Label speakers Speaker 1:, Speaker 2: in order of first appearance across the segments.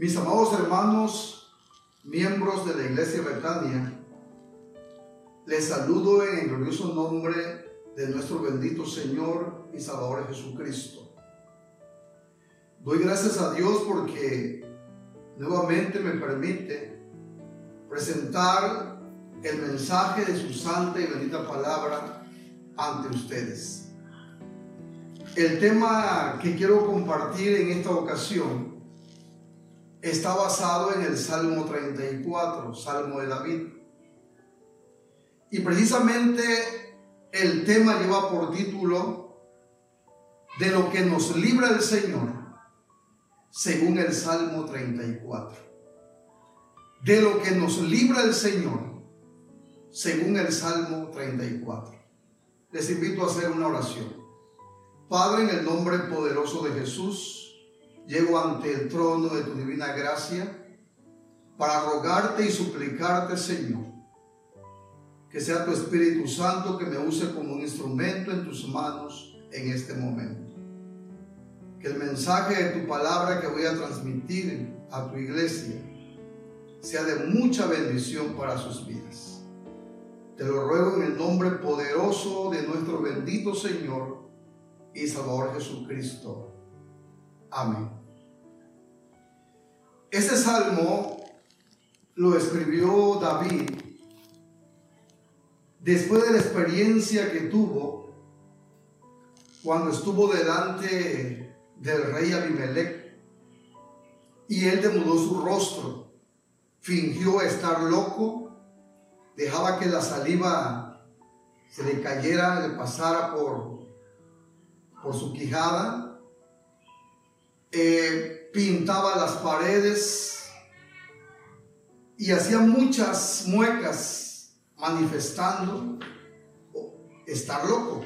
Speaker 1: Mis amados hermanos, miembros de la Iglesia Betania, les saludo en el glorioso nombre de nuestro bendito Señor y Salvador Jesucristo. Doy gracias a Dios porque nuevamente me permite presentar el mensaje de su santa y bendita palabra ante ustedes. El tema que quiero compartir en esta ocasión está basado en el Salmo 34, Salmo de David. Y precisamente el tema lleva por título de lo que nos libra el Señor, según el Salmo 34. De lo que nos libra el Señor, según el Salmo 34. Les invito a hacer una oración. Padre, en el nombre poderoso de Jesús, llego ante el trono de tu divina gracia para rogarte y suplicarte, Señor, que sea tu Espíritu Santo que me use como un instrumento en tus manos en este momento. Que el mensaje de tu palabra que voy a transmitir a tu iglesia sea de mucha bendición para sus vidas. Te lo ruego en el nombre poderoso de nuestro bendito Señor y Salvador Jesucristo. Amén. Este salmo lo escribió David después de la experiencia que tuvo cuando estuvo delante del rey Abimelech y él demudó su rostro, fingió estar loco, dejaba que la saliva se le cayera, le pasara por, por su quijada. Eh, pintaba las paredes y hacía muchas muecas manifestando estar loco.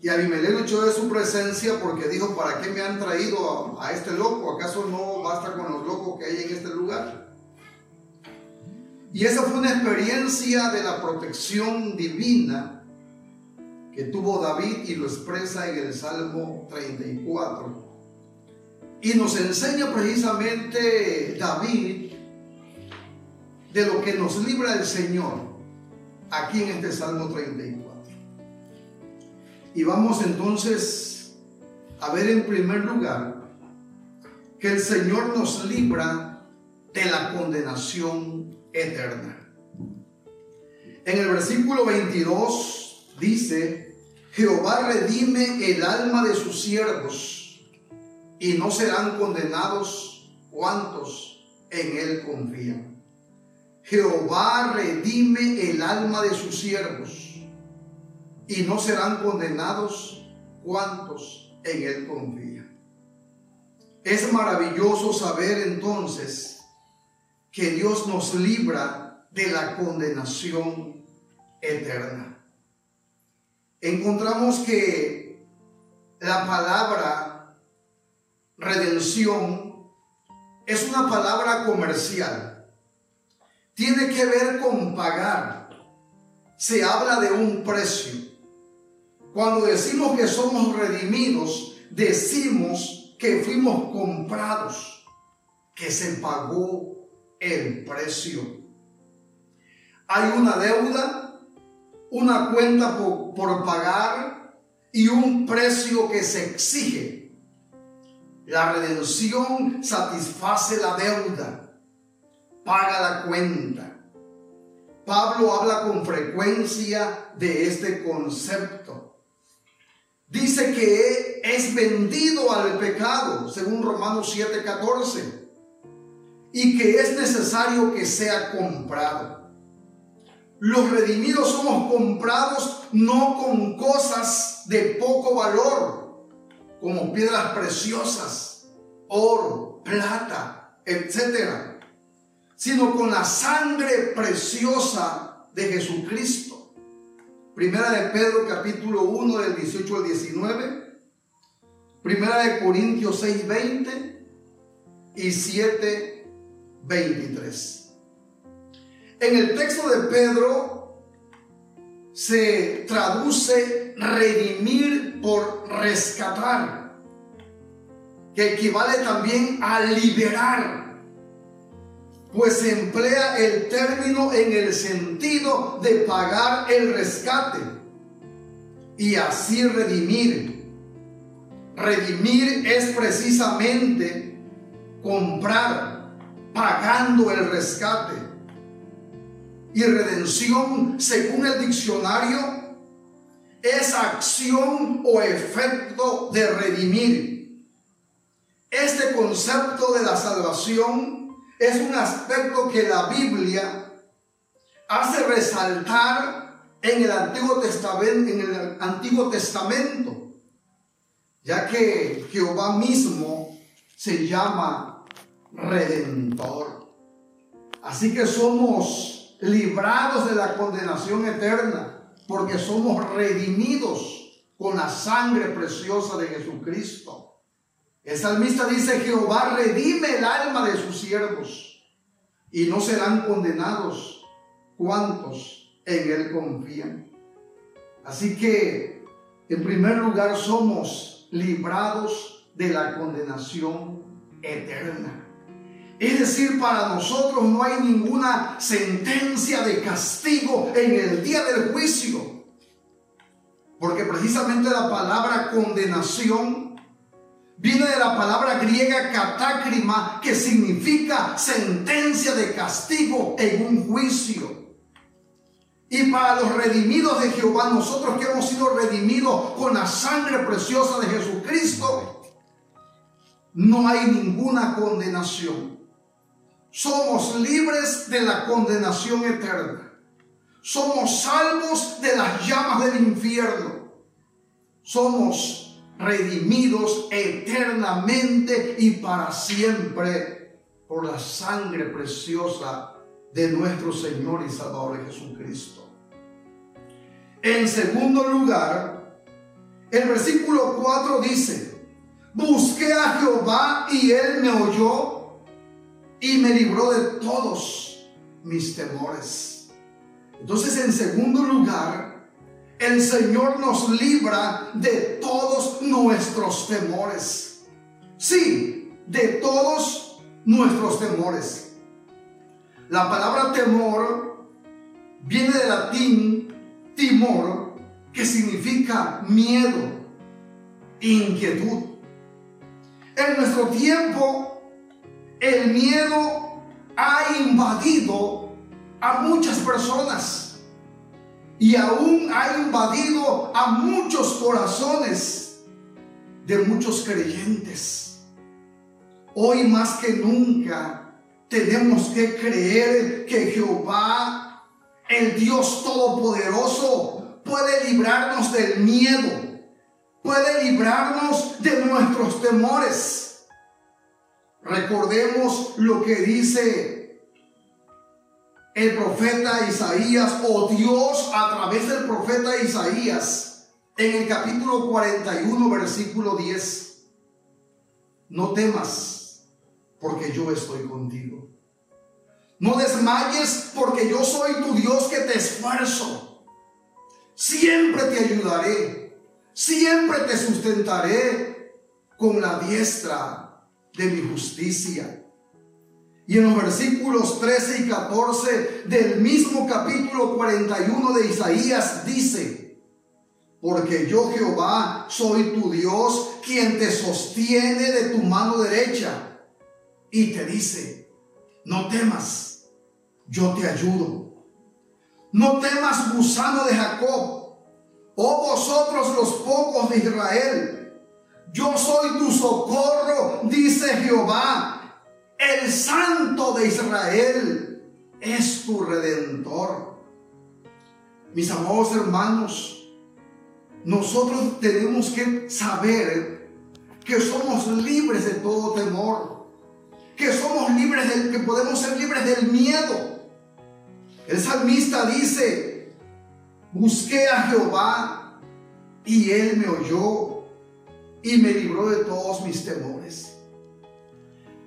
Speaker 1: Y Abimelech echó de su presencia porque dijo, ¿para qué me han traído a, a, este loco? ¿Acaso no basta con los locos que hay en este lugar? Y esa fue una experiencia de la protección divina que tuvo David y lo expresa en el Salmo 34. Y nos enseña precisamente David de lo que nos libra el Señor aquí en este Salmo 34. Y vamos entonces a ver en primer lugar que el Señor nos libra de la condenación eterna. En el versículo 22 dice, Jehová redime el alma de sus siervos y no serán condenados cuantos en él confían. Jehová redime el alma de sus siervos y no serán condenados cuantos en él confían. Es maravilloso saber entonces que Dios nos libra de la condenación eterna. Encontramos que la palabra redención es una palabra comercial. Tiene que ver con pagar. Se habla de un precio. Cuando decimos que somos redimidos, decimos que fuimos comprados, que se pagó el precio. Hay una deuda, una cuenta por, por pagar y un precio que se exige la redención satisface la deuda, paga la cuenta. Pablo habla con frecuencia de este concepto. Dice que es vendido al pecado, según Romanos 7:14, y que es necesario que sea comprado. Los redimidos somos comprados no con cosas de poco valor, como piedras preciosas, oro, plata, etcétera, sino con la sangre preciosa de Jesucristo. Primera de Pedro capítulo 1 del 18 al 19, Primera de Corintios 6, 20 y 7, 23. En el texto de Pedro se traduce redimir por rescatar. que equivale también a liberar, pues emplea el término en el sentido de pagar el rescate y así redimir. Redimir es precisamente comprar, pagando el rescate. Y redención, según el diccionario, es acción o efecto de redimir este concepto de la salvación es un aspecto que la Biblia hace resaltar en el Antiguo Testamento, en el Antiguo Testamento ya que Jehová mismo se llama redentor. Así que somos librados de la condenación eterna porque somos redimidos con la sangre preciosa de Jesucristo. El salmista dice, Jehová redime el alma de sus siervos y no serán condenados cuantos en él confían. Así que, en primer lugar, somos librados de la condenación eterna. Es decir, para nosotros no hay ninguna sentencia de castigo en el día del juicio. Porque precisamente la palabra condenación Viene de la palabra griega catácrima, que significa sentencia de castigo en un juicio. Y para los redimidos de Jehová, nosotros que hemos sido redimidos con la sangre preciosa de Jesucristo, no hay ninguna condenación. Somos libres de la condenación eterna. Somos salvos de las llamas del infierno. Somos redimidos eternamente y para siempre por la sangre preciosa de nuestro Señor y Salvador Jesucristo. En segundo lugar, el versículo 4 dice, busqué a Jehová y él me oyó y me libró de todos mis temores. Entonces, en segundo lugar, el Señor nos libra de todos nuestros temores. Sí, de todos nuestros temores. La palabra temor viene del latín timor, que significa miedo, inquietud. En nuestro tiempo, el miedo ha invadido a muchas personas y aún ha invadido a muchos corazones de muchos creyentes. Hoy más que nunca tenemos que creer que Jehová, el Dios Todopoderoso, puede librarnos del miedo, puede librarnos de nuestros temores. Recordemos lo que dice el profeta Isaías o Dios a través del profeta Isaías en el capítulo 41 versículo 10. No temas porque yo estoy contigo. No desmayes porque yo soy tu Dios que te esfuerzo. Siempre te ayudaré. Siempre te sustentaré con la diestra de mi justicia. Y en los versículos 13 y 14 del mismo capítulo 41 de Isaías dice, porque yo Jehová soy tu Dios, quien te sostiene de tu mano derecha. Y te dice, no temas, yo te ayudo. No temas, gusano de Jacob, oh vosotros los pocos de Israel. Yo soy tu socorro, dice Jehová el Santo de Israel es tu redentor. Mis amados hermanos, nosotros tenemos que saber que somos libres de todo temor, que somos libres del, que podemos ser libres del miedo. El salmista dice, busqué a Jehová y él me oyó y me libró de todos mis temores.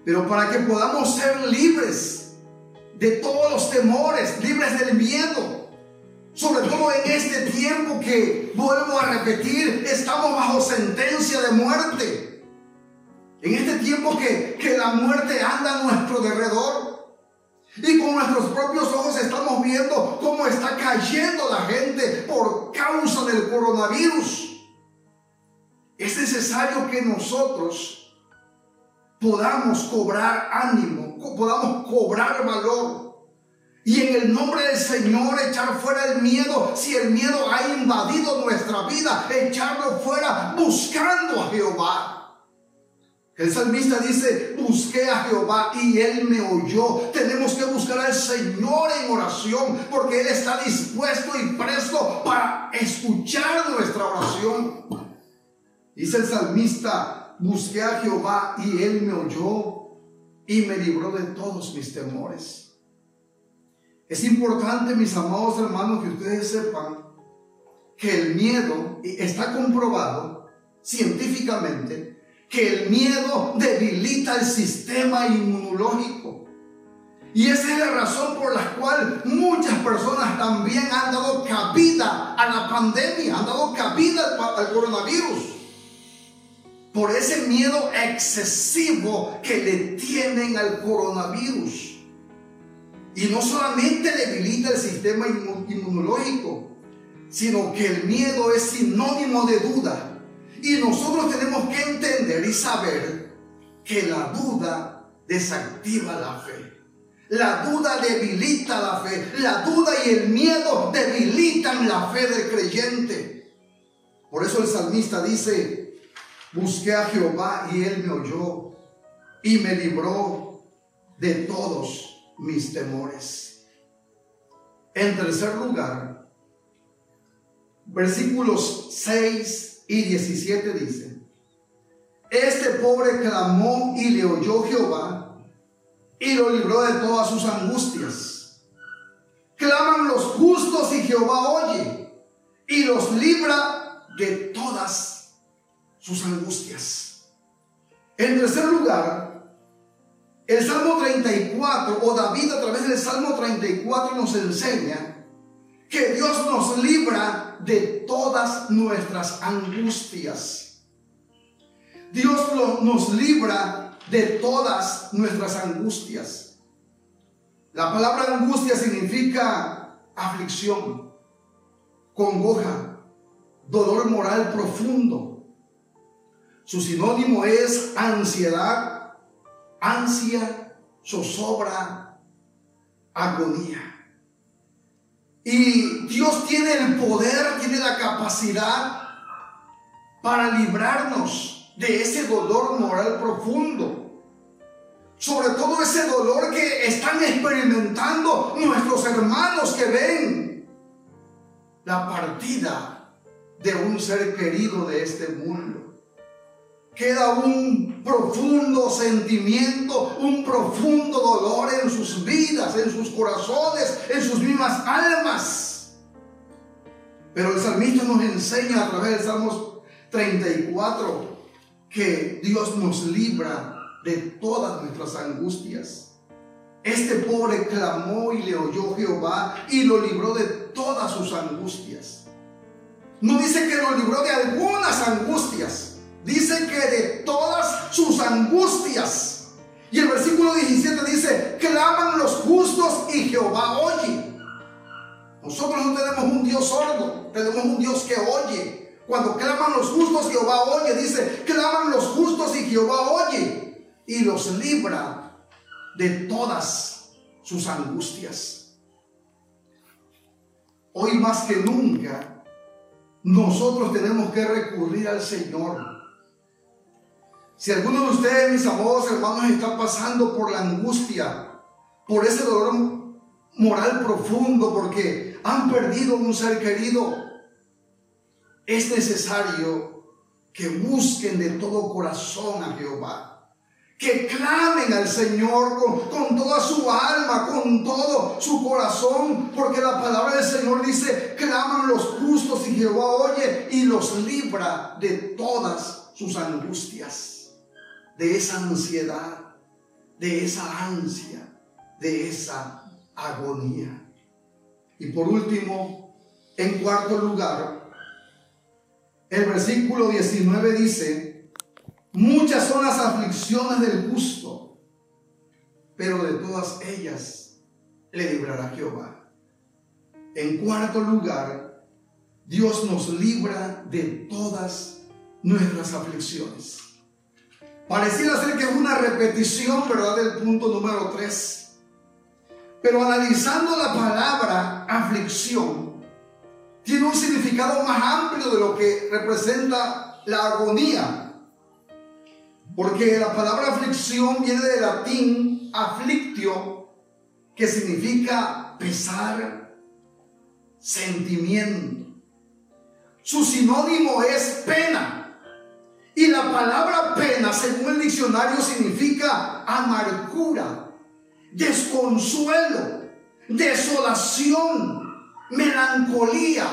Speaker 1: Pero para que podamos ser libres de todos los temores, libres del miedo, sobre todo en este tiempo que, vuelvo a repetir, estamos bajo sentencia de muerte. En este tiempo que, que la muerte anda a nuestro derredor. Y con nuestros propios ojos estamos viendo cómo está cayendo la gente por causa del coronavirus. Es necesario que nosotros podamos cobrar ánimo, podamos cobrar valor y en el nombre del Señor echar fuera el miedo. Si el miedo ha invadido nuestra vida, echarlo fuera buscando a Jehová. El salmista dice, busqué a Jehová y él me oyó. Tenemos que buscar al Señor en oración porque Él está dispuesto y presto para escuchar nuestra oración. Dice el salmista, busqué a Jehová y él me oyó y me libró de todos mis temores. Es importante, mis amados hermanos, que ustedes sepan que el miedo está comprobado científicamente que el miedo debilita el sistema inmunológico. Y esa es la razón por la cual muchas personas también han dado cabida a la pandemia, han dado cabida al, coronavirus. Por ese miedo excesivo que le tienen al coronavirus. Y no solamente debilita el sistema inmunológico, sino que el miedo es sinónimo de duda. Y nosotros tenemos que entender y saber que la duda desactiva la fe. La duda debilita la fe. La duda y el miedo debilitan la fe del creyente. Por eso el salmista dice, busqué a Jehová y él me oyó y me libró de todos mis temores. En tercer lugar, versículos 6 y 17 dice, este pobre clamó y le oyó Jehová y lo libró de todas sus angustias. Claman los justos y Jehová oye y los libra de todas sus angustias. En tercer lugar, el Salmo 34, o David a través del Salmo 34 nos enseña que Dios nos libra de todas nuestras angustias. Dios nos libra de todas nuestras angustias. La palabra angustia significa aflicción, congoja, dolor moral profundo. Su sinónimo es ansiedad, ansia, zozobra, agonía. Y Dios tiene el poder, tiene la capacidad para librarnos de ese dolor moral profundo. Sobre todo ese dolor que están experimentando nuestros hermanos que ven la partida de un ser querido de este mundo queda un profundo sentimiento, un profundo dolor en sus vidas, en sus corazones, en sus mismas almas. Pero el salmista nos enseña a través del Salmos 34 que Dios nos libra de todas nuestras angustias. Este pobre clamó y le oyó Jehová y lo libró de todas sus angustias. No dice que lo libró de algunas angustias, Dice que de todas sus angustias. Y el versículo 17 dice, claman los justos y Jehová oye. Nosotros no tenemos un Dios sordo, tenemos un Dios que oye. Cuando claman los justos, Jehová oye. Dice, claman los justos y Jehová oye. Y los libra de todas sus angustias. Hoy más que nunca, nosotros tenemos que recurrir al Señor si alguno de ustedes, mis amados hermanos, está pasando por la angustia, por ese dolor moral profundo, porque han perdido un ser querido, es necesario que busquen de todo corazón a Jehová. Que clamen al Señor con, con, toda su alma, con todo su corazón, porque la palabra del Señor dice, claman los justos y Jehová oye y los libra de todas sus angustias de esa ansiedad, de esa ansia, de esa agonía. Y por último, en cuarto lugar, el versículo 19 dice, Muchas son las aflicciones del justo, pero de todas ellas le librará Jehová. En cuarto lugar, Dios nos libra de todas nuestras aflicciones. Pareciera ser que es una repetición, ¿verdad?, del punto número 3. Pero analizando la palabra aflicción, tiene un significado más amplio de lo que representa la agonía porque la palabra aflicción viene del latín afflictio, que significa pesar, sentimiento. Su sinónimo es pena. Y la palabra pena, según el diccionario, significa amargura, desconsuelo, desolación, melancolía,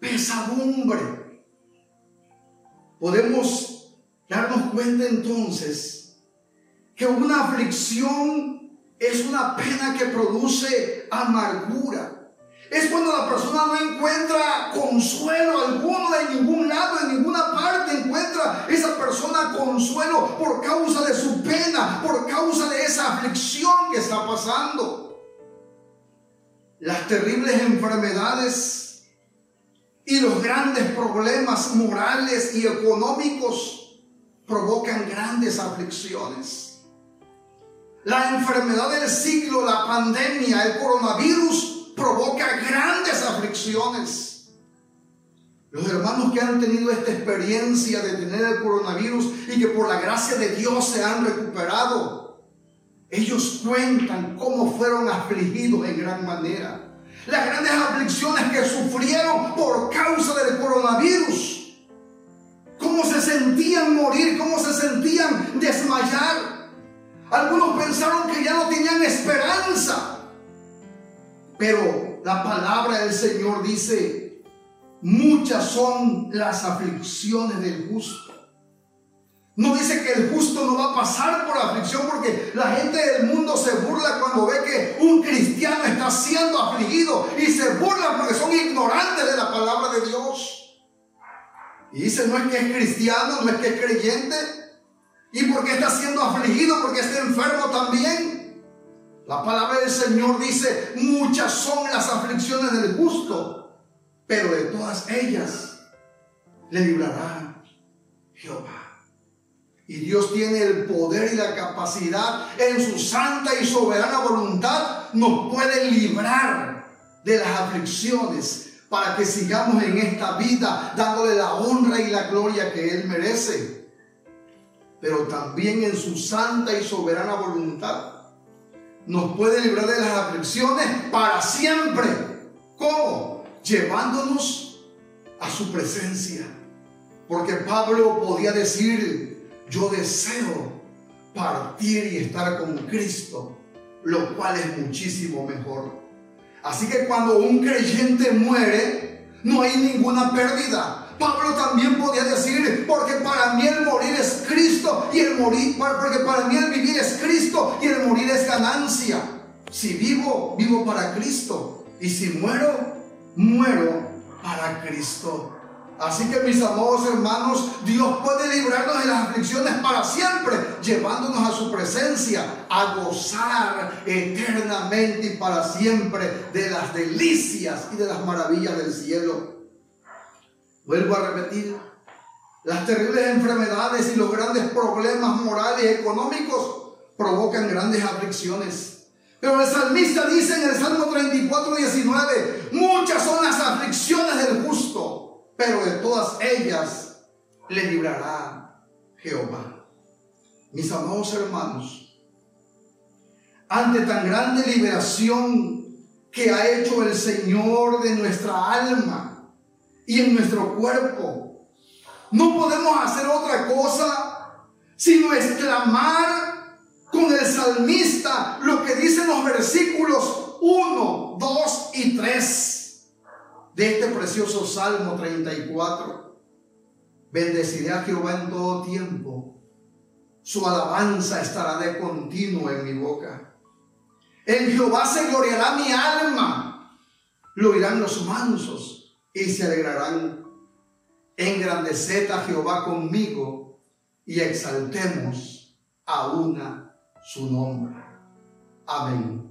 Speaker 1: pesadumbre. Podemos darnos cuenta entonces que una aflicción es una pena que produce amargura. Es cuando la persona no encuentra consuelo alguno de ningún lado, en ninguna parte encuentra esa persona consuelo por causa de su pena, por causa de esa aflicción que está pasando. Las terribles enfermedades y los grandes problemas morales y económicos provocan grandes aflicciones. La enfermedad del siglo, la pandemia, el coronavirus, provoca grandes aflicciones. Los hermanos que han tenido esta experiencia de tener el coronavirus y que por la gracia de Dios se han recuperado, ellos cuentan cómo fueron afligidos en gran manera. Las grandes aflicciones que sufrieron por causa del coronavirus cómo se sentían morir, cómo se sentían desmayar. Algunos pensaron que ya no tenían esperanza. Pero la palabra del Señor dice, muchas son las aflicciones del justo. No dice que el justo no va a pasar por aflicción porque la gente del mundo se burla cuando ve que un cristiano está siendo afligido y se burla porque son ignorantes de la palabra de Dios. Y dice, no es que es cristiano, no es que es creyente. ¿Y por qué está siendo afligido? Porque está enfermo también. La palabra del Señor dice, muchas son las aflicciones del justo, pero de todas ellas le librará Jehová. Y Dios tiene el poder y la capacidad en su santa y soberana voluntad, nos puede librar de las aflicciones para que sigamos en esta vida dándole la honra y la gloria que Él merece. Pero también en su santa y soberana voluntad nos puede librar de las aflicciones para siempre. ¿Cómo? Llevándonos a su presencia. Porque Pablo podía decir, yo deseo partir y estar con Cristo, lo cual es muchísimo mejor. Así que cuando un creyente muere, no hay ninguna pérdida. Pablo también podía decir, porque para mí el morir es Cristo y el morir, porque para mí el vivir es Cristo y el morir es ganancia. Si vivo, vivo para Cristo. Y si muero, muero para Cristo. Así que mis amados hermanos, Dios puede librarnos de las aflicciones para siempre, llevándonos a su presencia, a gozar eternamente y para siempre de las delicias y de las maravillas del cielo. Vuelvo a repetir, las terribles enfermedades y los grandes problemas morales y económicos provocan grandes aflicciones. Pero el salmista dice en el Salmo 34, 19, muchas son las aflicciones del justo pero de todas ellas le librará Jehová. Mis amados hermanos, ante tan grande liberación que ha hecho el Señor de nuestra alma y en nuestro cuerpo, no podemos hacer otra cosa sino exclamar con el salmista lo que dicen los versículos 1, 2 y 3 de este precioso Salmo 34. Bendeciré a Jehová en todo tiempo. Su alabanza estará de continuo en mi boca. En Jehová se gloriará mi alma. Lo oirán los mansos y se alegrarán. Engrandeced a Jehová conmigo y exaltemos a una su nombre. Amén.